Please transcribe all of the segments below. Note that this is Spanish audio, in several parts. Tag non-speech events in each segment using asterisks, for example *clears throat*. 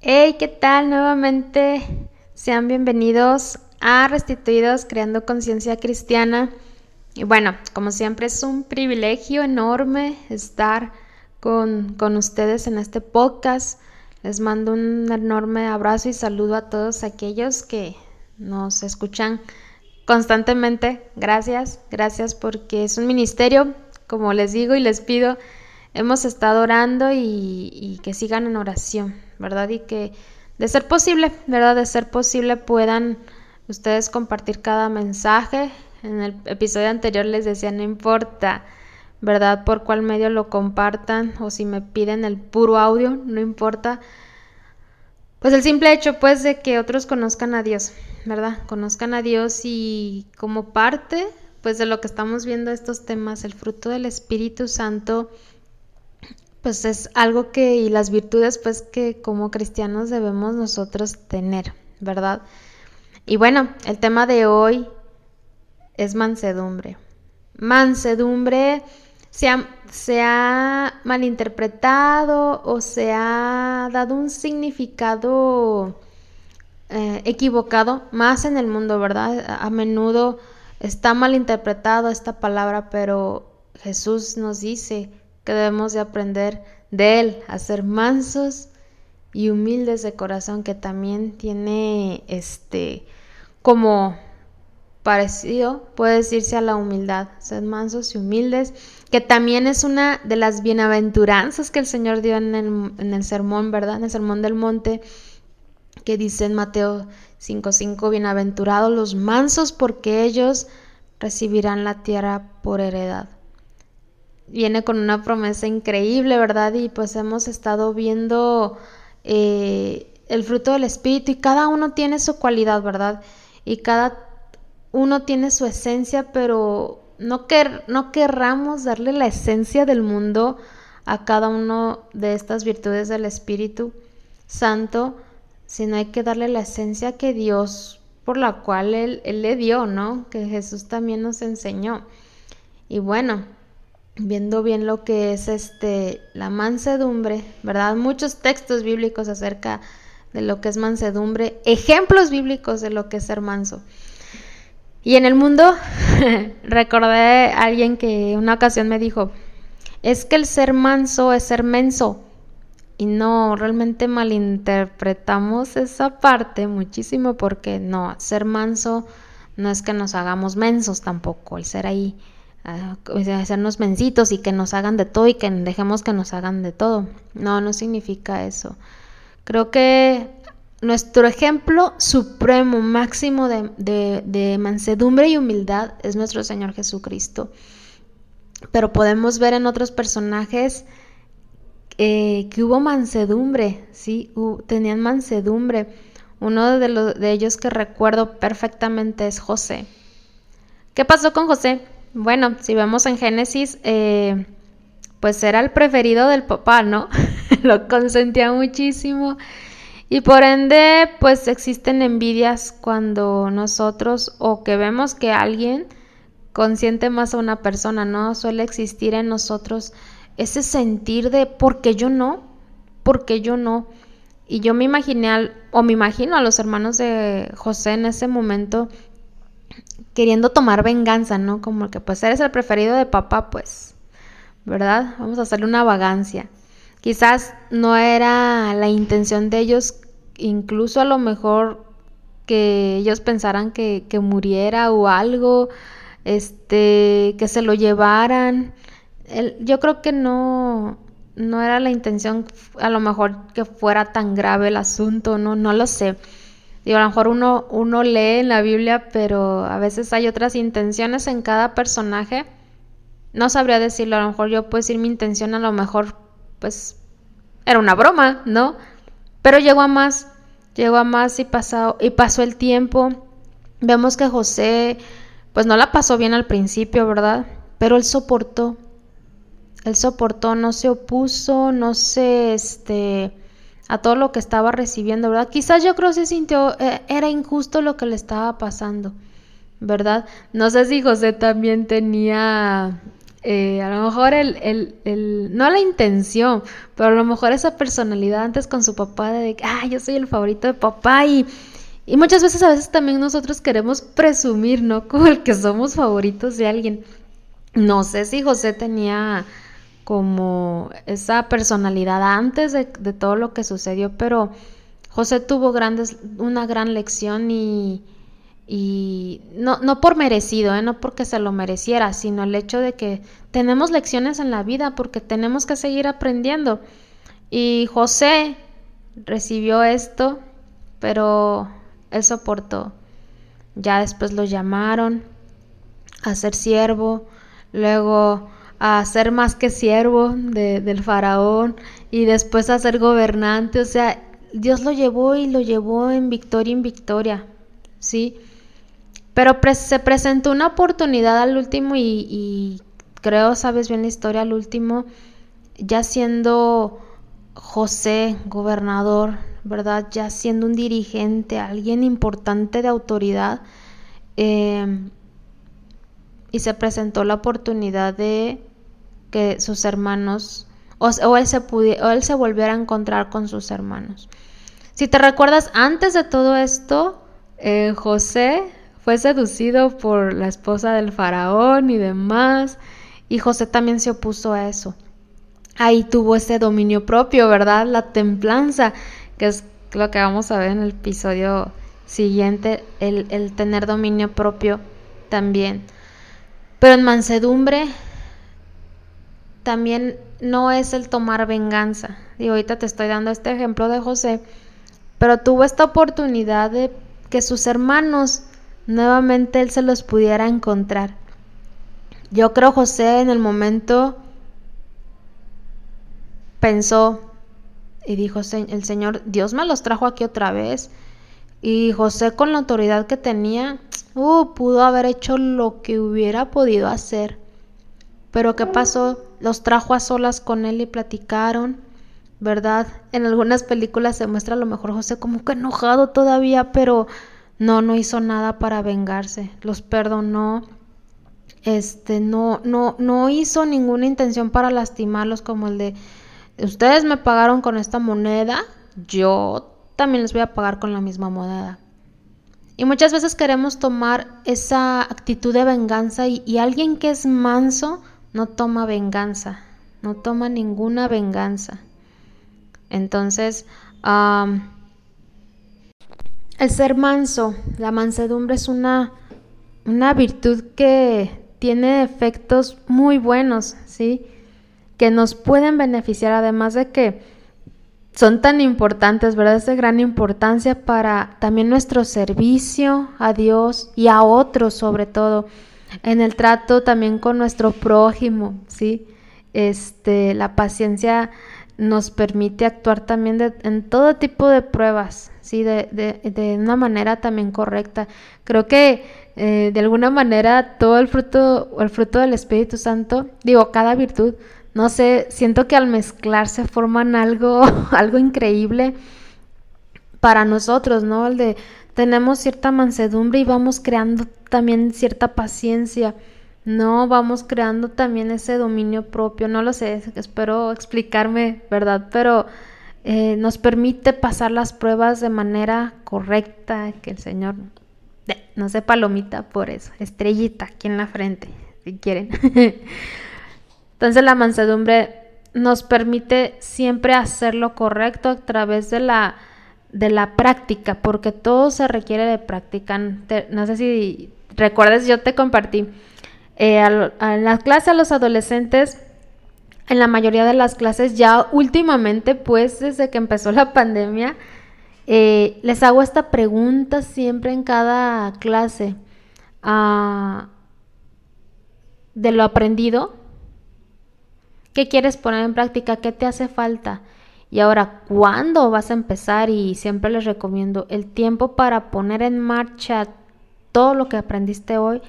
Hey, ¿qué tal? Nuevamente sean bienvenidos a Restituidos Creando Conciencia Cristiana. Y bueno, como siempre es un privilegio enorme estar con, con ustedes en este podcast. Les mando un enorme abrazo y saludo a todos aquellos que nos escuchan constantemente. Gracias, gracias porque es un ministerio, como les digo y les pido, hemos estado orando y, que sigan en oración, ¿verdad? Y que de ser posible, ¿verdad? De ser posible puedan ustedes compartir cada mensaje. En el episodio anterior les decía, no importa, ¿verdad? Por cuál medio lo compartan o si me piden el puro audio, no importa. Pues el simple hecho, pues, de que otros conozcan a Dios, ¿verdad? Conozcan a Dios y como parte, pues, de lo que estamos viendo estos temas, el fruto del Espíritu Santo, pues es algo que, y las virtudes pues que como cristianos debemos nosotros tener, ¿verdad? Y bueno, el tema de hoy es mansedumbre. Mansedumbre se ha, se ha malinterpretado o se ha dado un significado eh, equivocado más en el mundo, ¿verdad? A menudo está malinterpretado esta palabra, pero Jesús nos dice que debemos de aprender de Él a ser mansos y humildes de corazón, que también tiene este como parecido, puede decirse a la humildad, ser mansos y humildes, que también es una de las bienaventuranzas que el Señor dio en el, en el sermón, ¿verdad? En el sermón del monte, que dice en Mateo 5:5, bienaventurados los mansos porque ellos recibirán la tierra por heredad viene con una promesa increíble, ¿verdad? Y pues hemos estado viendo eh, el fruto del Espíritu y cada uno tiene su cualidad, ¿verdad? Y cada uno tiene su esencia, pero no, quer no querramos darle la esencia del mundo a cada uno de estas virtudes del Espíritu Santo, sino hay que darle la esencia que Dios, por la cual Él, él le dio, ¿no? Que Jesús también nos enseñó. Y bueno, viendo bien lo que es este la mansedumbre, ¿verdad? Muchos textos bíblicos acerca de lo que es mansedumbre, ejemplos bíblicos de lo que es ser manso. Y en el mundo *laughs* recordé a alguien que una ocasión me dijo, es que el ser manso es ser menso. Y no, realmente malinterpretamos esa parte muchísimo porque no, ser manso no es que nos hagamos mensos tampoco, el ser ahí hacernos mencitos y que nos hagan de todo y que dejemos que nos hagan de todo. No, no significa eso. Creo que nuestro ejemplo supremo, máximo de, mansedumbre y humildad es nuestro Señor Jesucristo. Pero podemos ver en otros personajes eh, que hubo mansedumbre, ¿sí? tenían mansedumbre. Uno de, los, de ellos que recuerdo perfectamente es José. ¿Qué pasó con José? Bueno, si vemos en Génesis, eh, pues era el preferido del papá, ¿no? *laughs* Lo consentía muchísimo. Y por ende, pues existen envidias cuando nosotros o que vemos que alguien consiente más a una persona, ¿no? Suele existir en nosotros ese sentir de ¿por qué yo no? ¿Por qué yo no? Y yo me imaginé o me imagino a los hermanos de José en ese momento queriendo tomar venganza, ¿no? Como que pues eres el preferido de papá, pues, ¿verdad? Vamos a hacerle una vagancia. Quizás no era la intención de ellos, incluso a lo mejor que ellos pensaran que, que muriera o algo, este, que se lo llevaran. yo creo que no, no era la intención, a lo mejor que fuera tan grave el asunto, no, no lo sé. Digo, a lo mejor uno, uno lee en la Biblia, pero a veces hay otras intenciones en cada personaje. No sabría decirlo, a lo mejor yo puedo decir mi intención, a lo mejor pues era una broma, ¿no? Pero llegó a más, llegó a más y pasó, y pasó el tiempo. Vemos que José pues no la pasó bien al principio, ¿verdad? Pero él soportó. Él soportó, no se opuso, no se este a todo lo que estaba recibiendo, ¿verdad? Quizás yo creo que se sintió, eh, era injusto lo que le estaba pasando, ¿verdad? No sé si José también tenía eh, a lo mejor el, el, el, no la intención, pero a lo mejor esa personalidad antes con su papá de, ah, yo soy el favorito de papá y, y muchas veces a veces también nosotros queremos presumir, ¿no? *laughs* Como el que somos favoritos de alguien. No sé si José tenía como esa personalidad antes de, todo lo que sucedió, pero José tuvo grandes, una gran lección y y no, no por merecido, ¿eh? no porque se lo mereciera, sino el hecho de que tenemos lecciones en la vida porque tenemos que seguir aprendiendo. Y José recibió esto, pero él soportó. Ya después lo llamaron a ser siervo, luego a ser más que siervo del faraón y después a ser gobernante. O sea, Dios lo llevó y lo llevó en victoria en victoria, ¿sí? Pero se presentó una oportunidad al último y, creo, sabes bien la historia, al último, ya siendo José gobernador, ¿verdad? Ya siendo un dirigente, alguien importante de autoridad, em, y se presentó la oportunidad de que sus hermanos, o, él se él se volviera a encontrar con sus hermanos. Si te recuerdas, antes de todo esto, eh, José fue seducido por la esposa del faraón y demás, y José también se opuso a eso. Ahí tuvo ese dominio propio, ¿verdad? La templanza, que es lo que vamos a ver en el episodio siguiente, el, el tener dominio propio también. Pero en mansedumbre también no es el tomar venganza. Y ahorita te estoy dando este ejemplo de José, pero tuvo esta oportunidad de que sus hermanos nuevamente él se los pudiera encontrar. Yo creo José en el momento pensó y dijo, el Señor, Dios me los trajo aquí otra vez. Y José con la autoridad que tenía, uh, pudo haber hecho lo que hubiera podido hacer. Pero ¿qué pasó? Los trajo a solas con él y platicaron, ¿verdad? En algunas películas se muestra a lo mejor José como que enojado todavía, pero no, no hizo nada para vengarse, los perdonó, este, no, no, no hizo ninguna intención para lastimarlos como el de, ustedes me pagaron con esta moneda, yo también les voy a pagar con la misma moneda. Y muchas veces queremos tomar esa actitud de venganza y, alguien que es manso no toma venganza, no toma ninguna venganza. Entonces, el ser manso, la mansedumbre es una, una virtud que tiene efectos muy buenos, ¿sí? Que nos pueden beneficiar, además de que son tan importantes, ¿verdad? Es de gran importancia para también nuestro servicio a Dios y a otros, sobre todo, en el trato también con nuestro prójimo, ¿sí? Este, la paciencia nos permite actuar también en todo tipo de pruebas, ¿sí? De, de, una manera también correcta. Creo que eh, de alguna manera todo el fruto, el fruto del Espíritu Santo, digo, cada virtud, no sé, siento que al mezclarse forman algo, *laughs* algo increíble para nosotros, ¿no? El de tenemos cierta mansedumbre y vamos creando también cierta paciencia. No, vamos creando también ese dominio propio, no lo sé, espero explicarme, ¿verdad? Pero eh, nos permite pasar las pruebas de manera correcta, que el Señor, no sé palomita por eso, estrellita aquí en la frente, si quieren. *laughs* Entonces la mansedumbre nos permite siempre hacer lo correcto a través de la, de la práctica, porque todo se requiere de práctica. No sé si recuerdas, yo te compartí eh, en las clases a los adolescentes, en la mayoría de las clases, ya últimamente, pues desde que empezó la pandemia, eh, les hago esta pregunta siempre en cada clase ah, de lo aprendido. ¿Qué quieres poner en práctica? ¿Qué te hace falta? Y ahora, ¿cuándo vas a empezar? Y siempre les recomiendo el tiempo para poner en marcha todo lo que aprendiste hoy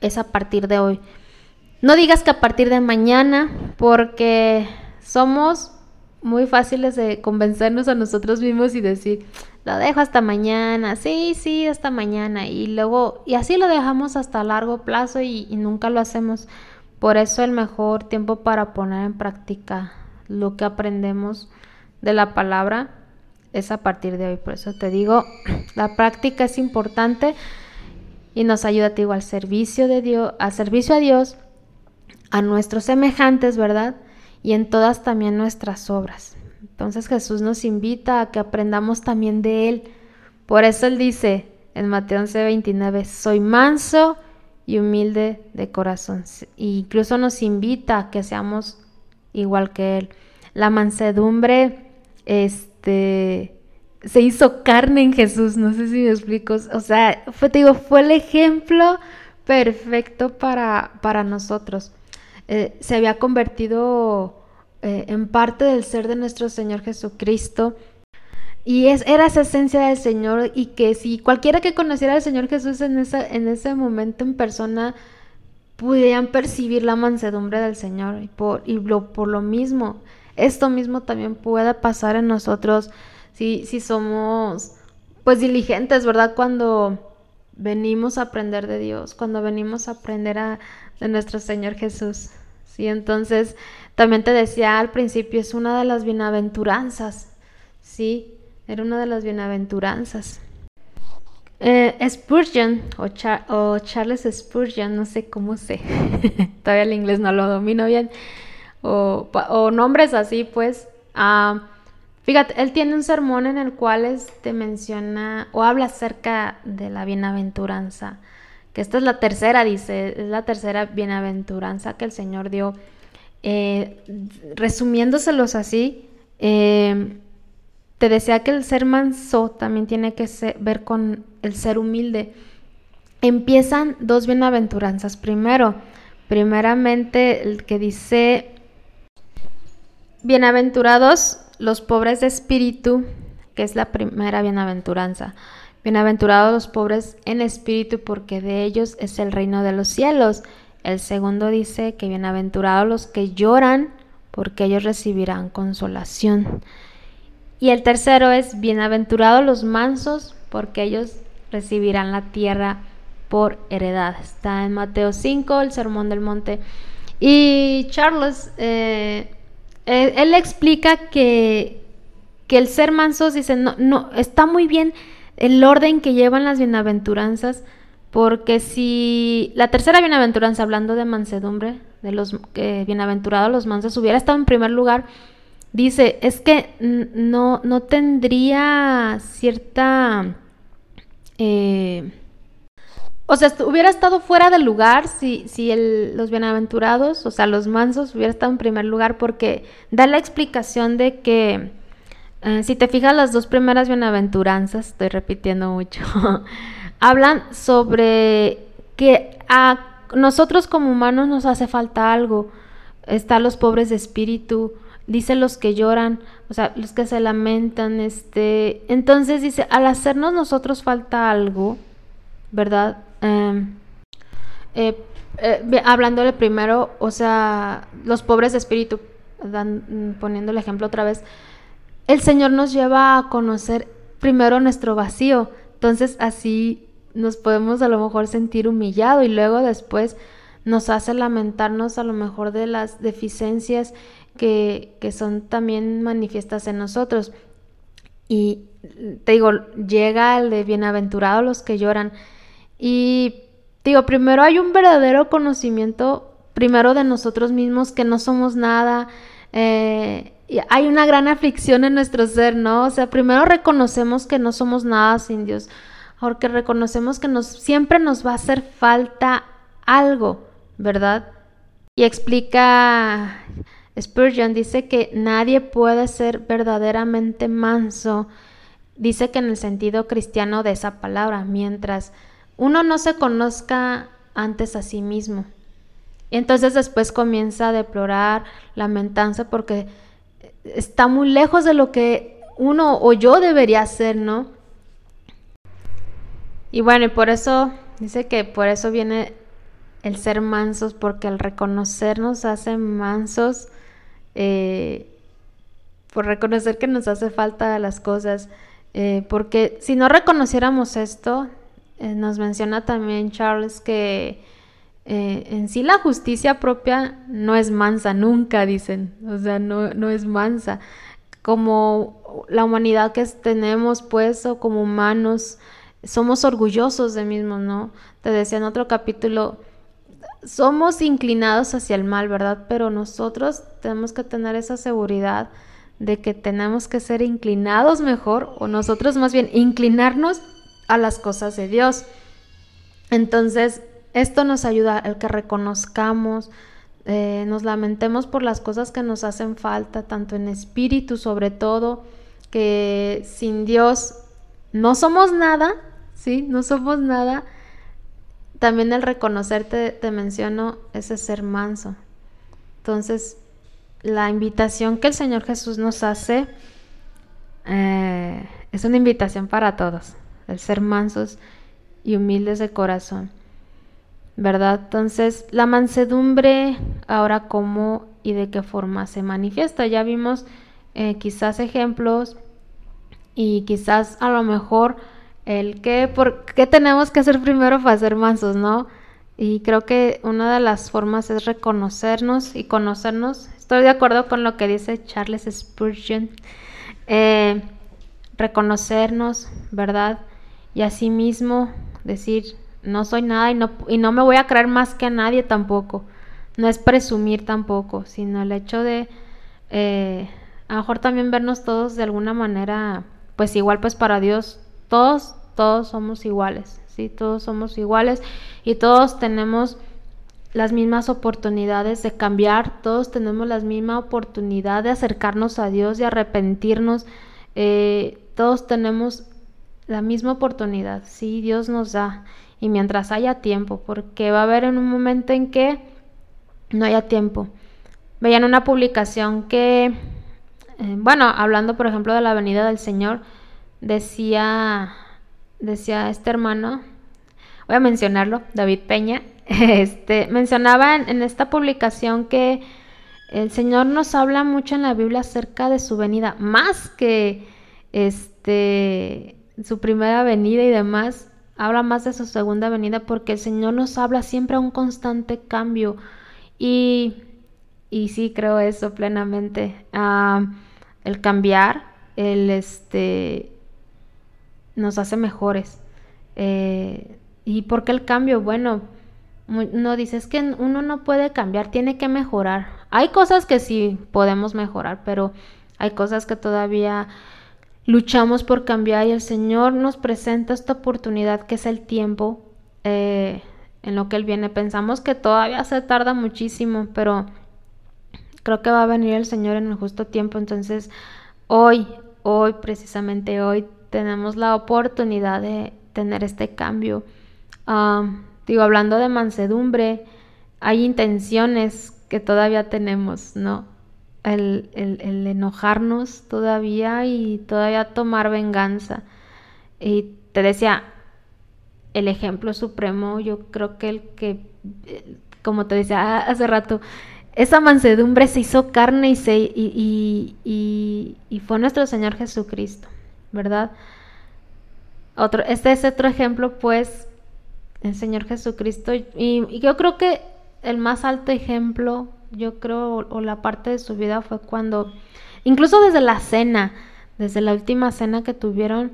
es a partir de hoy. No digas que a partir de mañana, porque somos muy fáciles de convencernos a nosotros mismos y decir, lo dejo hasta mañana, sí, sí, hasta mañana. Y luego, y así lo dejamos hasta largo plazo y, nunca lo hacemos. Por eso el mejor tiempo para poner en práctica lo que aprendemos de la palabra es a partir de hoy. Por eso te digo, *clears throat* la práctica es importante y nos ayuda, te digo, al servicio de Dios, al servicio a Dios, a nuestros semejantes, ¿verdad? Y en todas también nuestras obras. Entonces Jesús nos invita a que aprendamos también de Él. Por eso Él dice en Mateo 11:29, soy manso y humilde de corazón. E incluso nos invita a que seamos igual que Él. La mansedumbre, este, se hizo carne en Jesús, no sé si me explico. O sea, fue, te digo, fue el ejemplo perfecto para, para nosotros. Eh, se había convertido eh, en parte del ser de nuestro Señor Jesucristo. Y es, era esa esencia del Señor y que si cualquiera que conociera al Señor Jesús en, esa, en ese momento en persona, pudieran percibir la mansedumbre del Señor. Y por, y lo, por lo mismo, esto mismo también puede pasar en nosotros si, si somos pues diligentes, ¿verdad? Cuando venimos a aprender de Dios, cuando venimos a aprender a, de nuestro Señor Jesús. Sí, entonces también te decía al principio, es una de las bienaventuranzas, sí, era una de las bienaventuranzas. Eh, Spurgeon o, Charles Spurgeon, no sé cómo sé, *laughs* todavía el inglés no lo domino bien, o, nombres así, pues. Ah, fíjate, él tiene un sermón en el cual te menciona o habla acerca de la bienaventuranza, que esta es la tercera, dice, es la tercera bienaventuranza que el Señor dio. Eh, resumiéndoselos así, eh, te decía que el ser manso también tiene que ver con el ser humilde. Empiezan dos bienaventuranzas. Primero, primeramente el que dice, bienaventurados los pobres de espíritu, que es la primera bienaventuranza. Bienaventurados los pobres en espíritu, porque de ellos es el reino de los cielos. El segundo dice que bienaventurados los que lloran, porque ellos recibirán consolación. Y el tercero es, bienaventurados los mansos, porque ellos recibirán la tierra por heredad. Está en Mateo 5, el Sermón del Monte. Y Charles, eh, él, explica que, que, el ser mansos, dice, no, no, está muy bien el orden que llevan las bienaventuranzas, porque si la tercera bienaventuranza, hablando de mansedumbre, de los bienaventurados los mansos, hubiera estado en primer lugar, dice, es que no, no tendría cierta... Eh, o sea, hubiera estado fuera del lugar si, si los bienaventurados, o sea, los mansos, hubiera estado en primer lugar porque da la explicación de que, eh, si te fijas, las dos primeras bienaventuranzas, estoy repitiendo mucho, *laughs* hablan sobre que a nosotros como humanos nos hace falta algo. Están los pobres de espíritu, dice los que lloran, o sea, los que se lamentan, este, entonces dice, al hacernos nosotros falta algo, ¿verdad? Em, eh, eh, hablándole primero, o sea, los pobres de espíritu, dan, poniendo el ejemplo otra vez, el Señor nos lleva a conocer primero nuestro vacío, entonces así nos podemos a lo mejor sentir humillado y luego después nos hace lamentarnos a lo mejor de las deficiencias que, son también manifiestas en nosotros. Y te digo, llega el de bienaventurados los que lloran. Y digo, primero hay un verdadero conocimiento, primero de nosotros mismos, que no somos nada. Eh, hay una gran aflicción en nuestro ser, ¿no? O sea, primero reconocemos que no somos nada sin Dios, porque reconocemos que nos, siempre nos va a hacer falta algo, ¿verdad? Y explica Spurgeon dice que nadie puede ser verdaderamente manso, dice que en el sentido cristiano de esa palabra, mientras uno no se conozca antes a sí mismo. Y entonces después comienza a deplorar, lamentanza, porque está muy lejos de lo que uno o yo debería hacer, ¿no? Y bueno, y por eso dice que por eso viene el ser mansos, porque el reconocernos hace mansos eh, por reconocer que nos hace falta las cosas, eh, porque si no reconociéramos esto, eh, nos menciona también Charles que eh, en sí la justicia propia no es mansa, nunca dicen, o sea, no, no es mansa. Como la humanidad que tenemos, pues, o como humanos, somos orgullosos de mismos, ¿no? Te decía en otro capítulo, somos inclinados hacia el mal, ¿verdad? Pero nosotros tenemos que tener esa seguridad de que tenemos que ser inclinados mejor, o nosotros más bien inclinarnos a las cosas de Dios. Entonces, esto nos ayuda al que reconozcamos, eh, nos lamentemos por las cosas que nos hacen falta, tanto en espíritu sobre todo, que sin Dios no somos nada, ¿sí? No somos nada. También el reconocerte, te menciono, ese ser manso. Entonces, la invitación que el Señor Jesús nos hace eh, es una invitación para todos, el ser mansos y humildes de corazón, ¿verdad? Entonces, la mansedumbre, ahora cómo y de qué forma se manifiesta. Ya vimos eh, quizás ejemplos y quizás a lo mejor el qué, por qué tenemos que hacer primero para ser mansos, ¿no? Y creo que una de las formas es reconocernos y conocernos. Estoy de acuerdo con lo que dice Charles Spurgeon. Eh, reconocernos, ¿verdad? Y asimismo decir, no soy nada y no, y no me voy a creer más que a nadie tampoco. No es presumir tampoco, sino el hecho de eh, a lo mejor también vernos todos de alguna manera, pues igual pues para Dios, todos todos somos iguales, ¿sí? Todos somos iguales y todos tenemos las mismas oportunidades de cambiar, todos tenemos la misma oportunidad de acercarnos a Dios, y arrepentirnos, eh, todos tenemos la misma oportunidad, sí, Dios nos da, y mientras haya tiempo, porque va a haber en un momento en que no haya tiempo. Veían una publicación que, eh, bueno, hablando por ejemplo de la venida del Señor, decía decía este hermano, voy a mencionarlo, David Peña, *laughs* este, mencionaba en, esta publicación que el Señor nos habla mucho en la Biblia acerca de su venida, más que este su primera venida y demás, habla más de su segunda venida porque el Señor nos habla siempre a un constante cambio y, y sí creo eso plenamente. Ah, el cambiar, el este nos hace mejores. Eh, ¿Y por qué el cambio? Bueno, no dices que uno no puede cambiar, tiene que mejorar. Hay cosas que sí podemos mejorar, pero hay cosas que todavía luchamos por cambiar y el Señor nos presenta esta oportunidad que es el tiempo eh, en lo que Él viene. Pensamos que todavía se tarda muchísimo, pero creo que va a venir el Señor en el justo tiempo. Entonces, hoy, hoy, precisamente hoy, tenemos la oportunidad de tener este cambio. digo, hablando de mansedumbre, hay intenciones que todavía tenemos, ¿no? El, enojarnos todavía y todavía tomar venganza. Y te decía, el ejemplo supremo, yo creo que el que, como te decía hace rato, esa mansedumbre se hizo carne y, se, y, y, y fue nuestro Señor Jesucristo. ¿verdad? Otro, este es otro ejemplo, pues, el Señor Jesucristo. Y, yo creo que el más alto ejemplo, yo creo, o, la parte de su vida fue cuando, incluso desde la cena, desde la última cena que tuvieron,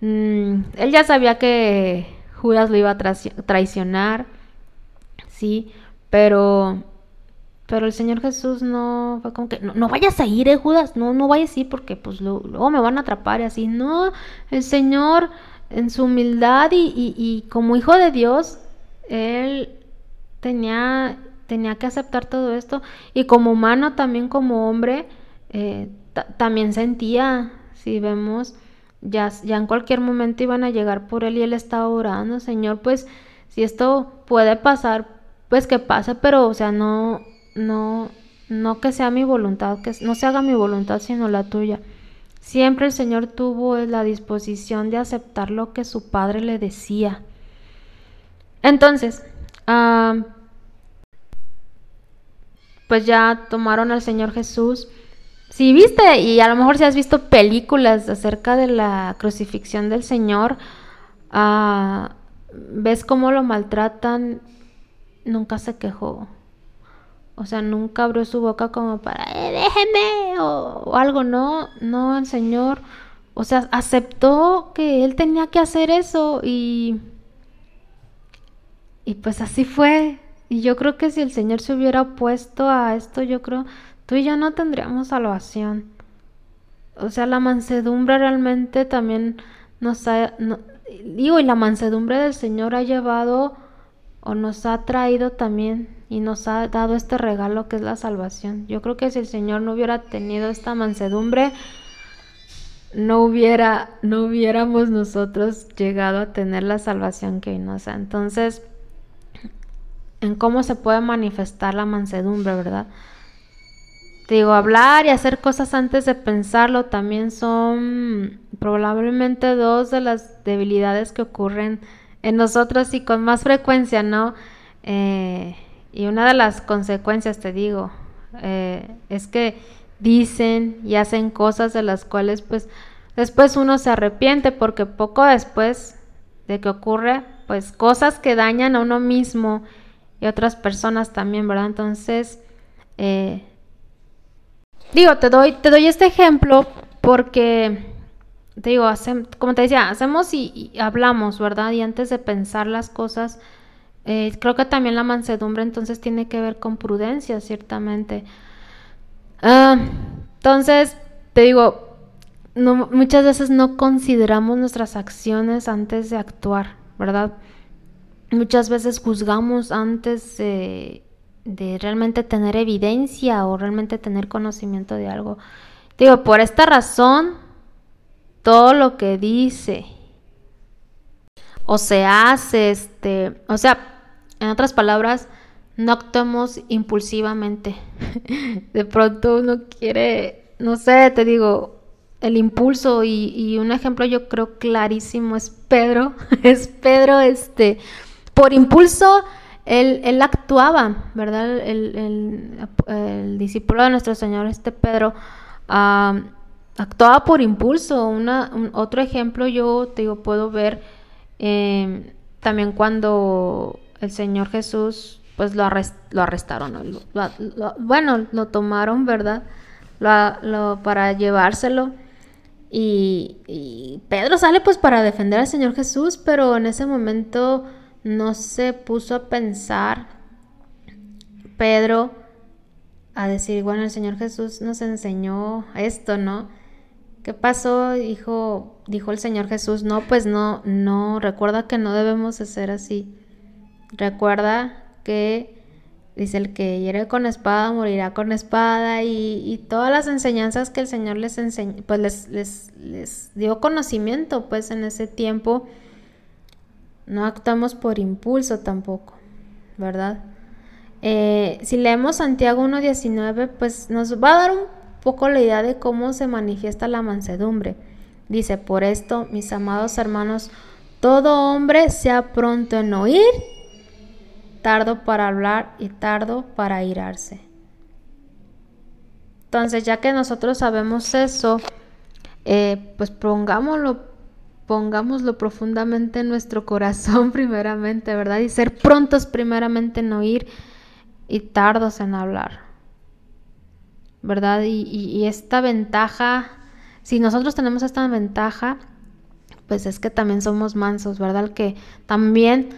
mm, él ya sabía que Judas lo iba a traicionar, sí, pero pero el Señor Jesús no fue como que, no, vayas a ir, eh, Judas, no, no vayas a ir porque pues luego me van a atrapar y así. No, el Señor en su humildad y, como hijo de Dios, Él tenía, tenía que aceptar todo esto. Y como humano, también como hombre, eh, también sentía, si vemos, ya, ya en cualquier momento iban a llegar por Él y Él estaba orando, Señor, pues si esto puede pasar, pues que pase, pero o sea, no no, no que sea mi voluntad, que no se haga mi voluntad sino la tuya. Siempre el Señor tuvo la disposición de aceptar lo que su padre le decía. Entonces, pues ya tomaron al Señor Jesús. Si viste, y a lo mejor si has visto películas acerca de la crucifixión del Señor, ah, ves cómo lo maltratan nunca se quejó. O sea, nunca abrió su boca como para, eh, déjeme o, algo, no, no, el Señor, o sea, aceptó que él tenía que hacer eso y, y pues así fue. Y yo creo que si el Señor se hubiera opuesto a esto, yo creo, tú y yo no tendríamos salvación. O sea, la mansedumbre realmente también nos ha, digo, y la mansedumbre del Señor ha llevado o nos ha traído también y nos ha dado este regalo que es la salvación. Yo creo que si el Señor no hubiera tenido esta mansedumbre, no hubiera, no hubiéramos nosotros llegado a tener la salvación que hoy nos da. Entonces, en cómo se puede manifestar la mansedumbre, ¿verdad? Te digo, hablar y hacer cosas antes de pensarlo también son probablemente dos de las debilidades que ocurren en nosotros y con más frecuencia, ¿no? Eh, y una de las consecuencias, te digo, eh, es que dicen y hacen cosas de las cuales pues después uno se arrepiente porque poco después de que ocurre pues cosas que dañan a uno mismo y otras personas también, ¿verdad? Entonces, eh, digo, te doy, te doy este ejemplo porque te digo, como te decía, hacemos y, hablamos, ¿verdad? Y antes de pensar las cosas, eh, creo que también la mansedumbre entonces tiene que ver con prudencia, ciertamente. Ah, entonces, te digo, muchas veces no consideramos nuestras acciones antes de actuar, ¿verdad? Muchas veces juzgamos antes de, de realmente tener evidencia o realmente tener conocimiento de algo. Digo, por esta razón, todo lo que dice o se hace, este, o sea, en otras palabras, no actuemos impulsivamente. *laughs* De pronto uno quiere, no sé, te digo, el impulso y, un ejemplo yo creo clarísimo es Pedro, *laughs* es Pedro, este, por impulso él, él actuaba, ¿verdad? El, discípulo de nuestro Señor, este Pedro, actuaba por impulso. Una, otro ejemplo yo te digo, puedo ver em, también cuando el Señor Jesús, pues lo, lo arrestaron, bueno, lo tomaron, ¿verdad? Lo, para llevárselo. Y, y, Pedro sale pues para defender al Señor Jesús, pero en ese momento no se puso a pensar Pedro a decir, bueno, el Señor Jesús nos enseñó esto, ¿no? ¿Qué pasó? Dijo, dijo el Señor Jesús, no, pues no, no, recuerda que no debemos de ser así. Recuerda que, dice, el que hiere con espada morirá con espada y, todas las enseñanzas que el Señor les enseñó, pues les, les, les dio conocimiento, pues en ese tiempo. No actuamos por impulso tampoco, ¿verdad? Eh, si leemos Santiago 1.19, pues nos va a dar un poco la idea de cómo se manifiesta la mansedumbre. Dice, por esto, mis amados hermanos, todo hombre sea pronto en oír, tardo para hablar y tardo para irarse. Entonces, ya que nosotros sabemos eso, eh, pues pongámoslo, pongámoslo profundamente en nuestro corazón *laughs* primeramente, ¿verdad? Y ser prontos primeramente en oír y tardos en hablar. ¿verdad? Y, esta ventaja, si nosotros tenemos esta ventaja, pues es que también somos mansos, ¿verdad? Que también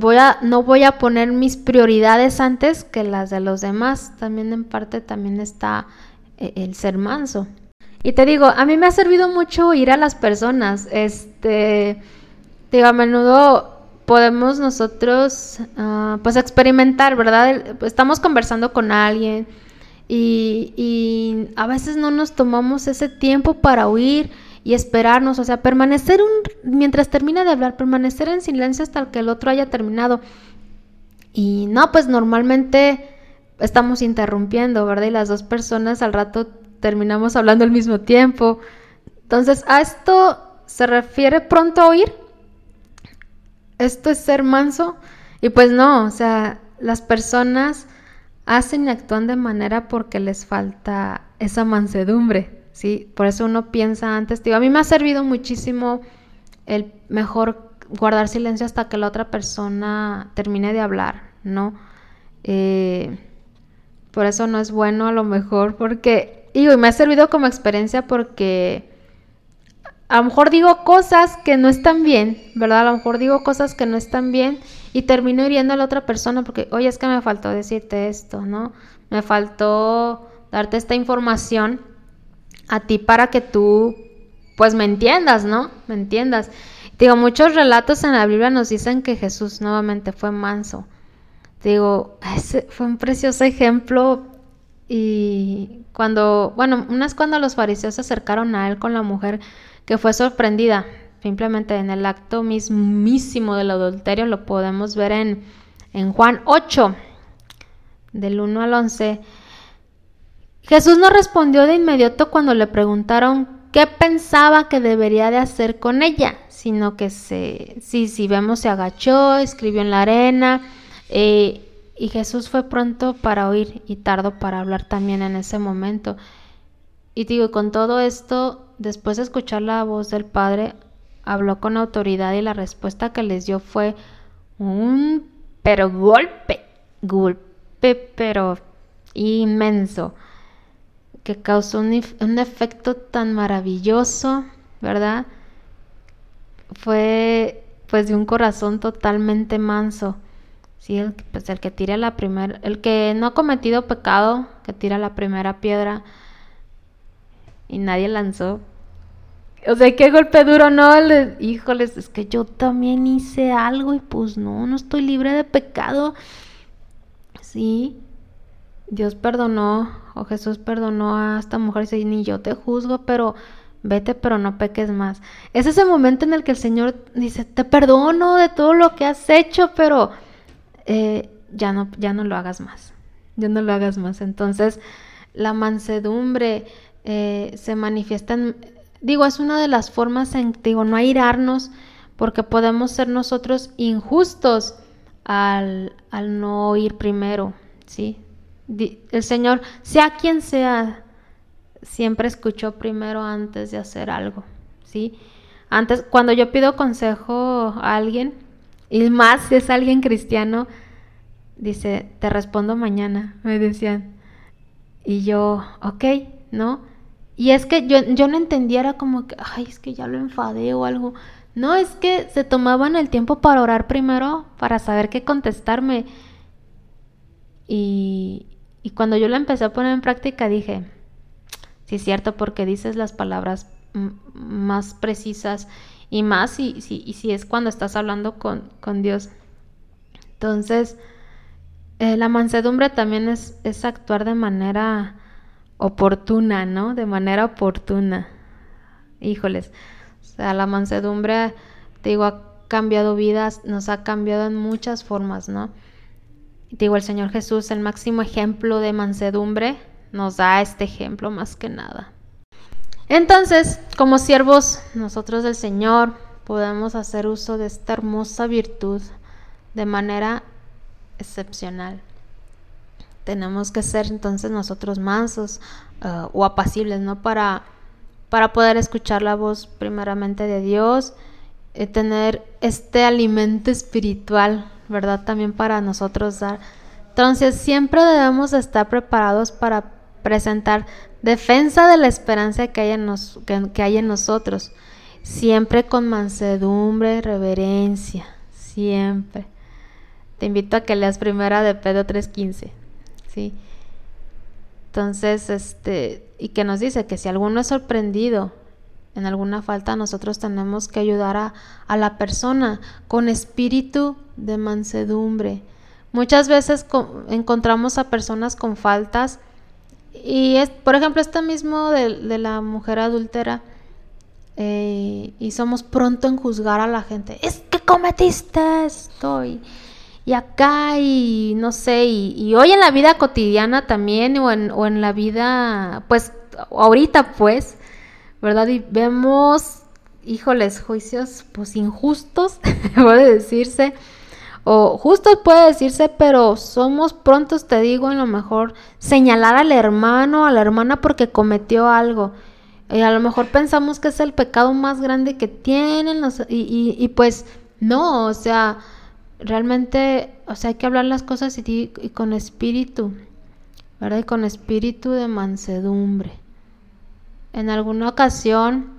voy a, no voy a poner mis prioridades antes que las de los demás. También en parte también está eh, el ser manso. Y te digo, a mí me ha servido mucho ir a las personas. Este, digo, a menudo podemos nosotros, ah, pues experimentar, ¿verdad? Estamos conversando con alguien y, a veces no nos tomamos ese tiempo para oír y esperarnos, o sea, permanecer un, mientras termina de hablar, permanecer en silencio hasta que el otro haya terminado. Y no, pues normalmente estamos interrumpiendo, ¿verdad? Y las dos personas al rato terminamos hablando al mismo tiempo. Entonces, ¿a esto se refiere pronto a oír? ¿Esto es ser manso? Y pues no, o sea, las personas hacen y actúan de manera porque les falta esa mansedumbre, ¿sí? Por eso uno piensa antes, digo, a mí me ha servido muchísimo el mejor guardar silencio hasta que la otra persona termine de hablar, ¿no? Eh, por eso no es bueno a lo mejor, porque, digo, y me ha servido como experiencia porque a lo mejor digo cosas que no están bien, ¿verdad? A lo mejor digo cosas que no están bien y termino hiriendo a la otra persona porque, oye, es que me faltó decirte esto, ¿no? Me faltó darte esta información a ti para que tú, pues, me entiendas, ¿no? Me entiendas. Digo, muchos relatos en la Biblia nos dicen que Jesús nuevamente fue manso. Digo, ese fue un precioso ejemplo y cuando, bueno, una es cuando los fariseos se acercaron a él con la mujer que fue sorprendida. Simplemente en el acto mismísimo del adulterio lo podemos ver en, en Juan 8, del 1 al 11. Jesús no respondió de inmediato cuando le preguntaron qué pensaba que debería de hacer con ella, sino que se, sí, si vemos, se agachó, escribió en la arena, eh, y Jesús fue pronto para oír y tardo para hablar también en ese momento. Y digo, con todo esto, después de escuchar la voz del Padre, habló con autoridad y la respuesta que les dio fue un pero golpe, golpe pero inmenso, que causó un, un efecto tan maravilloso, ¿verdad? Fue pues de un corazón totalmente manso. Sí, el, pues el que tira la primera, el que no ha cometido pecado, que tira la primera piedra y nadie lanzó, o sea, qué golpe duro, ¿no? híjoles, es que yo también hice algo y pues no, no estoy libre de pecado. Sí, Dios perdonó, o Jesús perdonó a esta mujer y dice, ni yo te juzgo, pero vete, pero no peques más. Es ese momento en el que el Señor dice, te perdono de todo lo que has hecho, pero eh, ya, no, ya no lo hagas más, ya no lo hagas más. Entonces, la mansedumbre eh, se manifiesta en Digo, es una de las formas en, digo, no airarnos, porque podemos ser nosotros injustos al, al no ir primero, ¿sí? El Señor, sea quien sea, siempre escuchó primero antes de hacer algo, ¿sí? Antes, cuando yo pido consejo a alguien, y más si es alguien cristiano, dice, te respondo mañana, me decían. Y yo, ok, ¿no? Y es que yo, yo no entendiera como que, ay, es que ya lo enfadé o algo. No, es que se tomaban el tiempo para orar primero, para saber qué contestarme. Y, y cuando yo lo empecé a poner en práctica dije, sí es cierto, porque dices las palabras más precisas y más si, si, y si es cuando estás hablando con, con Dios. Entonces, eh, la mansedumbre también es, es actuar de manera oportuna, ¿no? De manera oportuna. Híjoles, o sea, la mansedumbre, te digo, ha cambiado vidas, nos ha cambiado en muchas formas, ¿no? Te digo, el Señor Jesús, el máximo ejemplo de mansedumbre, nos da este ejemplo más que nada. Entonces, como siervos, nosotros del Señor podemos hacer uso de esta hermosa virtud de manera excepcional tenemos que ser entonces nosotros mansos uh, o apacibles, ¿no? Para, para poder escuchar la voz primeramente de Dios, y tener este alimento espiritual, ¿verdad? También para nosotros dar. Entonces siempre debemos estar preparados para presentar defensa de la esperanza que hay en, nos, que hay en nosotros, siempre con mansedumbre, reverencia, siempre. Te invito a que leas primera de Pedro 3.15. ¿sí? Entonces, este, y que nos dice que si alguno es sorprendido en alguna falta, nosotros tenemos que ayudar a, a la persona con espíritu de mansedumbre. Muchas veces encontramos a personas con faltas y es, por ejemplo, este mismo de, de la mujer adúltera, eh, y somos pronto en juzgar a la gente. Es que cometiste esto y y acá y no sé, y, hoy en la vida cotidiana también o en, o en la vida, pues ahorita pues, ¿verdad? Y vemos, híjoles, juicios pues injustos, *laughs* puede decirse, o justos puede decirse, pero somos prontos, te digo, en lo mejor señalar al hermano, a la hermana porque cometió algo. Y a lo mejor pensamos que es el pecado más grande que tienen, y, y, y pues no, o sea, realmente, o sea, hay que hablar las cosas y, con espíritu, ¿verdad? Y con espíritu de mansedumbre. En alguna ocasión,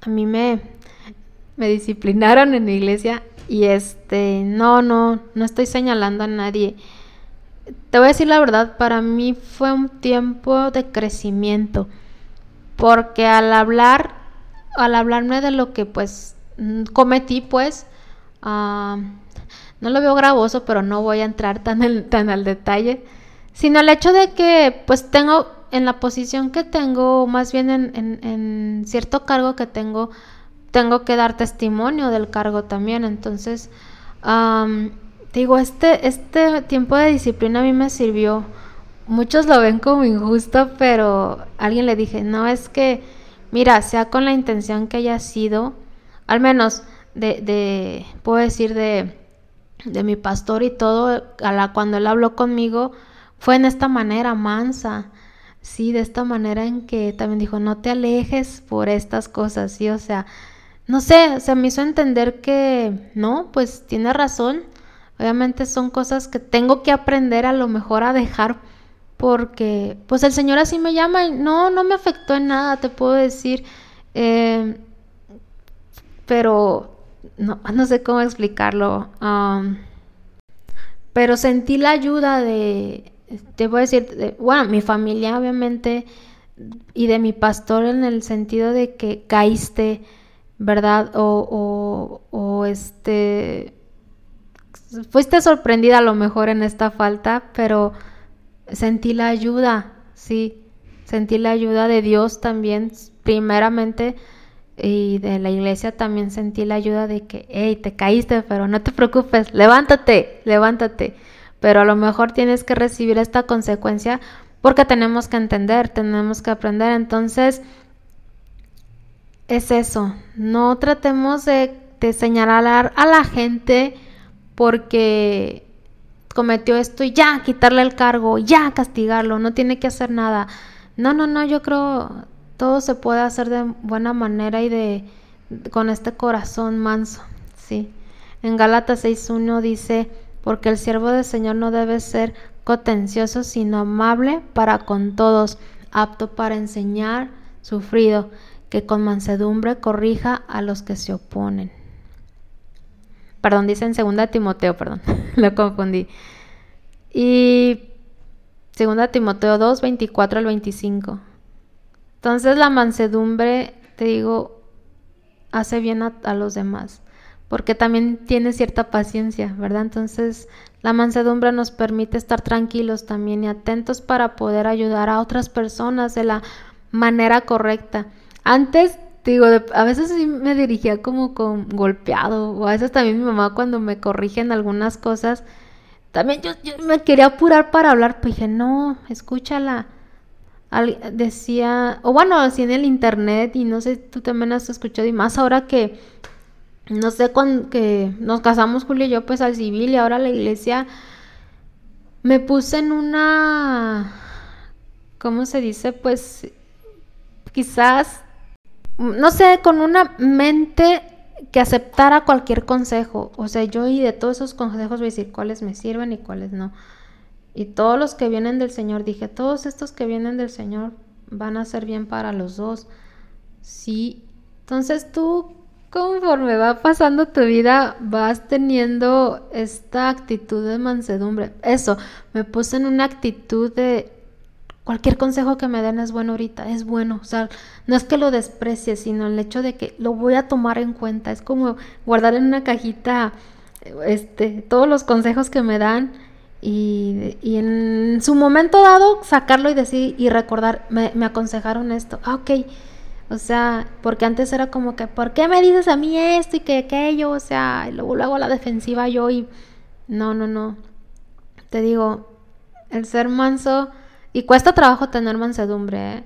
a mí me, me disciplinaron en la iglesia y este, no, no, no estoy señalando a nadie. Te voy a decir la verdad, para mí fue un tiempo de crecimiento, porque al hablar, al hablarme de lo que pues mm, cometí, pues, ah, no lo veo gravoso, pero no voy a entrar tan, tan al detalle, sino el hecho de que pues tengo en la posición que tengo, más bien en, cierto cargo que tengo, tengo que dar testimonio del cargo también. Entonces, digo, este, este tiempo de disciplina a mí me sirvió. Muchos lo ven como injusto, pero alguien le dije, no, es que, mira, sea con la intención que haya sido, al menos de, de puedo decir de de mi pastor y todo, a la, cuando él habló conmigo, fue en esta manera mansa, sí, de esta manera en que también dijo, no te alejes por estas cosas, sí, o sea, no sé, se me hizo entender que no, pues tiene razón, obviamente son cosas que tengo que aprender a lo mejor a dejar porque pues el Señor así me llama y no, no me afectó en nada, te puedo decir, eh, pero no, no sé cómo explicarlo, pero sentí la ayuda de, te voy a decir, bueno, mi familia obviamente y de mi pastor en el sentido de que caíste, ¿verdad? O, o, este, fuiste sorprendida a lo mejor en esta falta, pero sentí la ayuda, sí, sentí la ayuda de Dios también, primeramente y de la iglesia también sentí la ayuda de que, hey, te caíste, pero no te preocupes, levántate, levántate. Pero a lo mejor tienes que recibir esta consecuencia porque tenemos que entender, tenemos que aprender. Entonces, es eso, no tratemos de, señalar a la gente porque cometió esto y ya quitarle el cargo, ya castigarlo, no tiene que hacer nada. No, no, no, yo creo todo se puede hacer de buena manera y de con este corazón manso, sí. En Gálatas 6:1 dice, porque el siervo del Señor no debe ser contencioso, sino amable para con todos, apto para enseñar, sufrido, que con mansedumbre corrija a los que se oponen. Perdón, dice en 2 Timoteo, perdón, *laughs* lo confundí. Y 2 Timoteo 2, 24 al 25. Entonces la mansedumbre, te digo, hace bien a, los demás, porque también tiene cierta paciencia, ¿verdad? Entonces la mansedumbre nos permite estar tranquilos también y atentos para poder ayudar a otras personas de la manera correcta. Antes, digo, a veces sí me dirigía como con golpeado, o a veces también mi mamá cuando me corrige en algunas cosas, también yo, me quería apurar para hablar, pero dije, no, escúchala decía, o bueno, así en el internet, y no sé, tú también has escuchado, y más ahora que, no sé, cuando que nos casamos Julio y yo, pues al civil, y ahora la iglesia, me puse en una, ¿cómo se dice? Pues quizás, no sé, con una mente que aceptara cualquier consejo. O sea, yo y de todos esos consejos voy a decir cuáles me sirven y cuáles no. Y todos los que vienen del Señor, dije, todos estos que vienen del Señor van a ser bien para los dos. Sí. Entonces tú, conforme va pasando tu vida, vas teniendo esta actitud de mansedumbre. Eso, me puse en una actitud de cualquier consejo que me den es bueno ahorita, es bueno. O sea, no es que lo desprecie, sino el hecho de que lo voy a tomar en cuenta. Es como guardar en una cajita este, todos los consejos que me dan y, en su momento dado sacarlo y decir y recordar, me, aconsejaron esto, ah, ok, o sea, porque antes era como que, ¿por qué me dices a mí esto y que aquello? O sea, y luego, luego a la defensiva yo y no, no, no, te digo, el ser manso, y cuesta trabajo tener mansedumbre, ¿eh?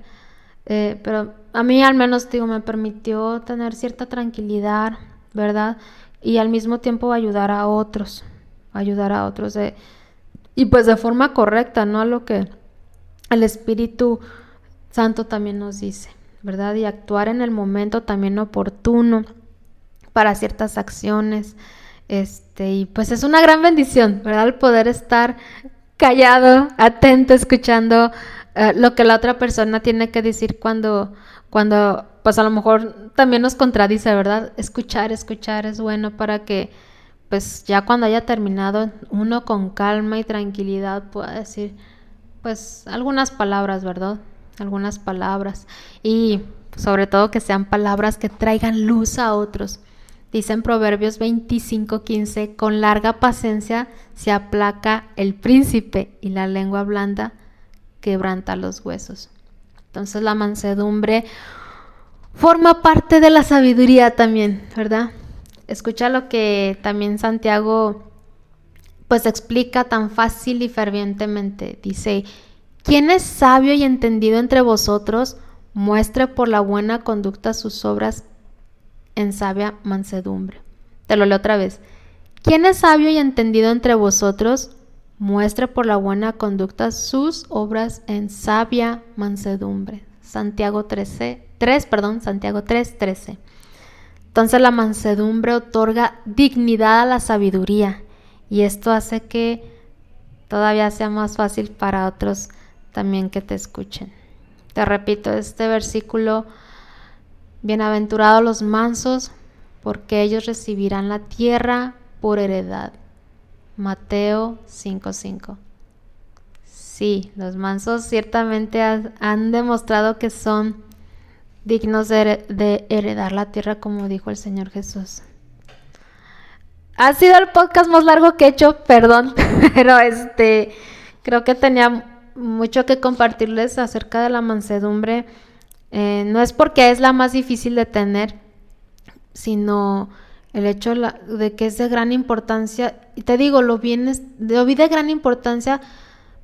Eh, pero a mí al menos, digo, me permitió tener cierta tranquilidad, ¿verdad? Y al mismo tiempo ayudar a otros, ayudar a otros. y pues de forma correcta, no a lo que el Espíritu Santo también nos dice, ¿verdad? Y actuar en el momento también oportuno para ciertas acciones. Este, y pues es una gran bendición, ¿verdad? El poder estar callado, atento, escuchando eh, lo que la otra persona tiene que decir cuando, cuando, pues a lo mejor también nos contradice, ¿verdad? Escuchar, escuchar es bueno para que, pues ya cuando haya terminado, uno con calma y tranquilidad pueda decir, pues algunas palabras, ¿verdad? Algunas palabras. Y sobre todo que sean palabras que traigan luz a otros. Dice en Proverbios 25:15, con larga paciencia se aplaca el príncipe y la lengua blanda quebranta los huesos. Entonces la mansedumbre forma parte de la sabiduría también, ¿verdad? Escucha lo que también Santiago pues explica tan fácil y fervientemente. Dice, ¿quién es sabio y entendido entre vosotros? Muestre por la buena conducta sus obras en sabia mansedumbre. Te lo leo otra vez. ¿Quién es sabio y entendido entre vosotros? Muestre por la buena conducta sus obras en sabia mansedumbre. Santiago 13, 3, perdón, Santiago 3, 13. Entonces la mansedumbre otorga dignidad a la sabiduría y esto hace que todavía sea más fácil para otros también que te escuchen. Te repito, este versículo Bienaventurados los mansos, porque ellos recibirán la tierra por heredad. Mateo 5:5. Sí, los mansos ciertamente han demostrado que son dignos de, heredar la tierra, como dijo el Señor Jesús. Ha sido el podcast más largo que he hecho, perdón, *laughs* pero este creo que tenía mucho que compartirles acerca de la mansedumbre eh, no es porque es la más difícil de tener, sino el hecho de que es de gran importancia. Y te digo, lo, vienes, lo vi de gran importancia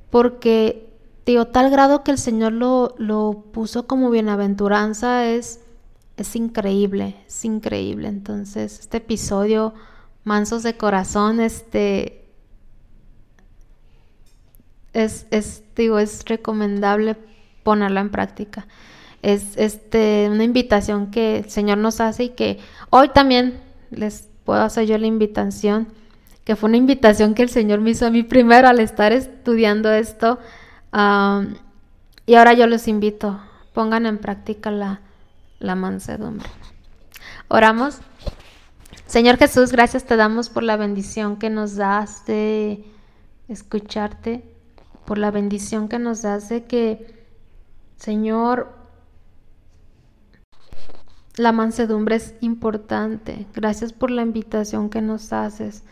porque, digo, tal grado que el Señor lo, lo puso como bienaventuranza es, es increíble, es increíble. Entonces, este episodio, Mansos de Corazón, este, es, es, digo, es recomendable ponerla en práctica es este, una invitación que el Señor nos hace y que hoy también les puedo hacer yo la invitación, que fue una invitación que el Señor me hizo a mí primero al estar estudiando esto. y ahora yo les invito, pongan en práctica la, la mansedumbre. Oramos. Señor Jesús, gracias te damos por la bendición que nos das de escucharte, por la bendición que nos das de que, Señor, la mansedumbre es importante. Gracias por la invitación que nos haces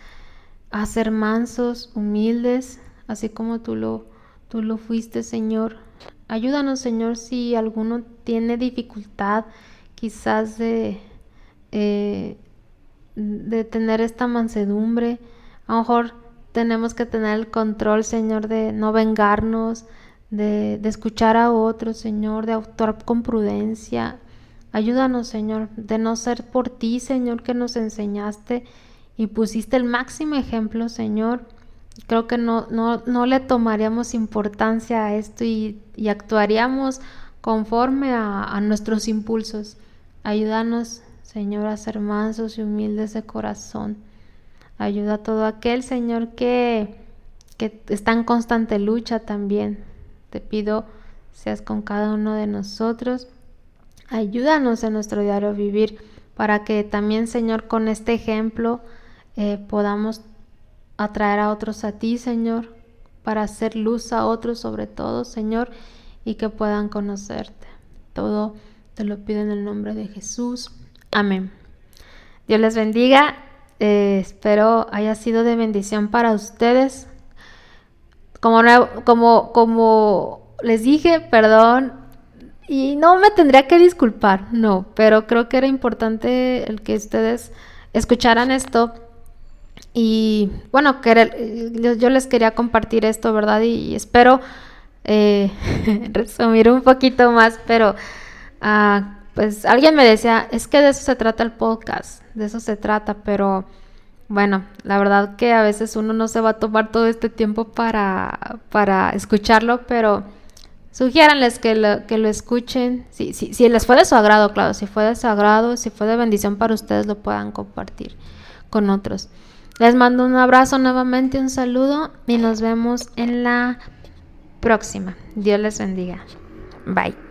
a ser mansos, humildes, así como tú lo, tú lo fuiste, Señor. Ayúdanos, Señor, si alguno tiene dificultad quizás de, eh, de tener esta mansedumbre. A lo mejor tenemos que tener el control, Señor, de no vengarnos, de, de escuchar a otros, Señor, de actuar con prudencia. Ayúdanos, Señor, de no ser por ti, Señor, que nos enseñaste y pusiste el máximo ejemplo, Señor. Creo que no, no, no le tomaríamos importancia a esto y, actuaríamos conforme a, a, nuestros impulsos. Ayúdanos, Señor, a ser mansos y humildes de corazón. Ayuda a todo aquel, Señor, que, que está en constante lucha también. Te pido, seas con cada uno de nosotros. Ayúdanos en nuestro diario vivir para que también, Señor, con este ejemplo eh, podamos atraer a otros a ti, Señor, para hacer luz a otros sobre todo, Señor, y que puedan conocerte. Todo te lo pido en el nombre de Jesús. Amén. Dios les bendiga. Eh, espero haya sido de bendición para ustedes. Como, como, como les dije, perdón, y no me tendría que disculpar, no, pero creo que era importante el que ustedes escucharan esto. Y bueno, que yo les quería compartir esto, ¿verdad? Y, espero eh, *laughs* resumir un poquito más, pero ah, pues alguien me decía, es que de eso se trata el podcast, de eso se trata, pero bueno, la verdad que a veces uno no se va a tomar todo este tiempo para, para escucharlo, pero Sugiéranles que lo, que lo escuchen. Si, si, si les fue de su agrado, claro. Si fue de su agrado, si fue de bendición para ustedes, lo puedan compartir con otros. Les mando un abrazo nuevamente, un saludo y nos vemos en la próxima. Dios les bendiga. Bye.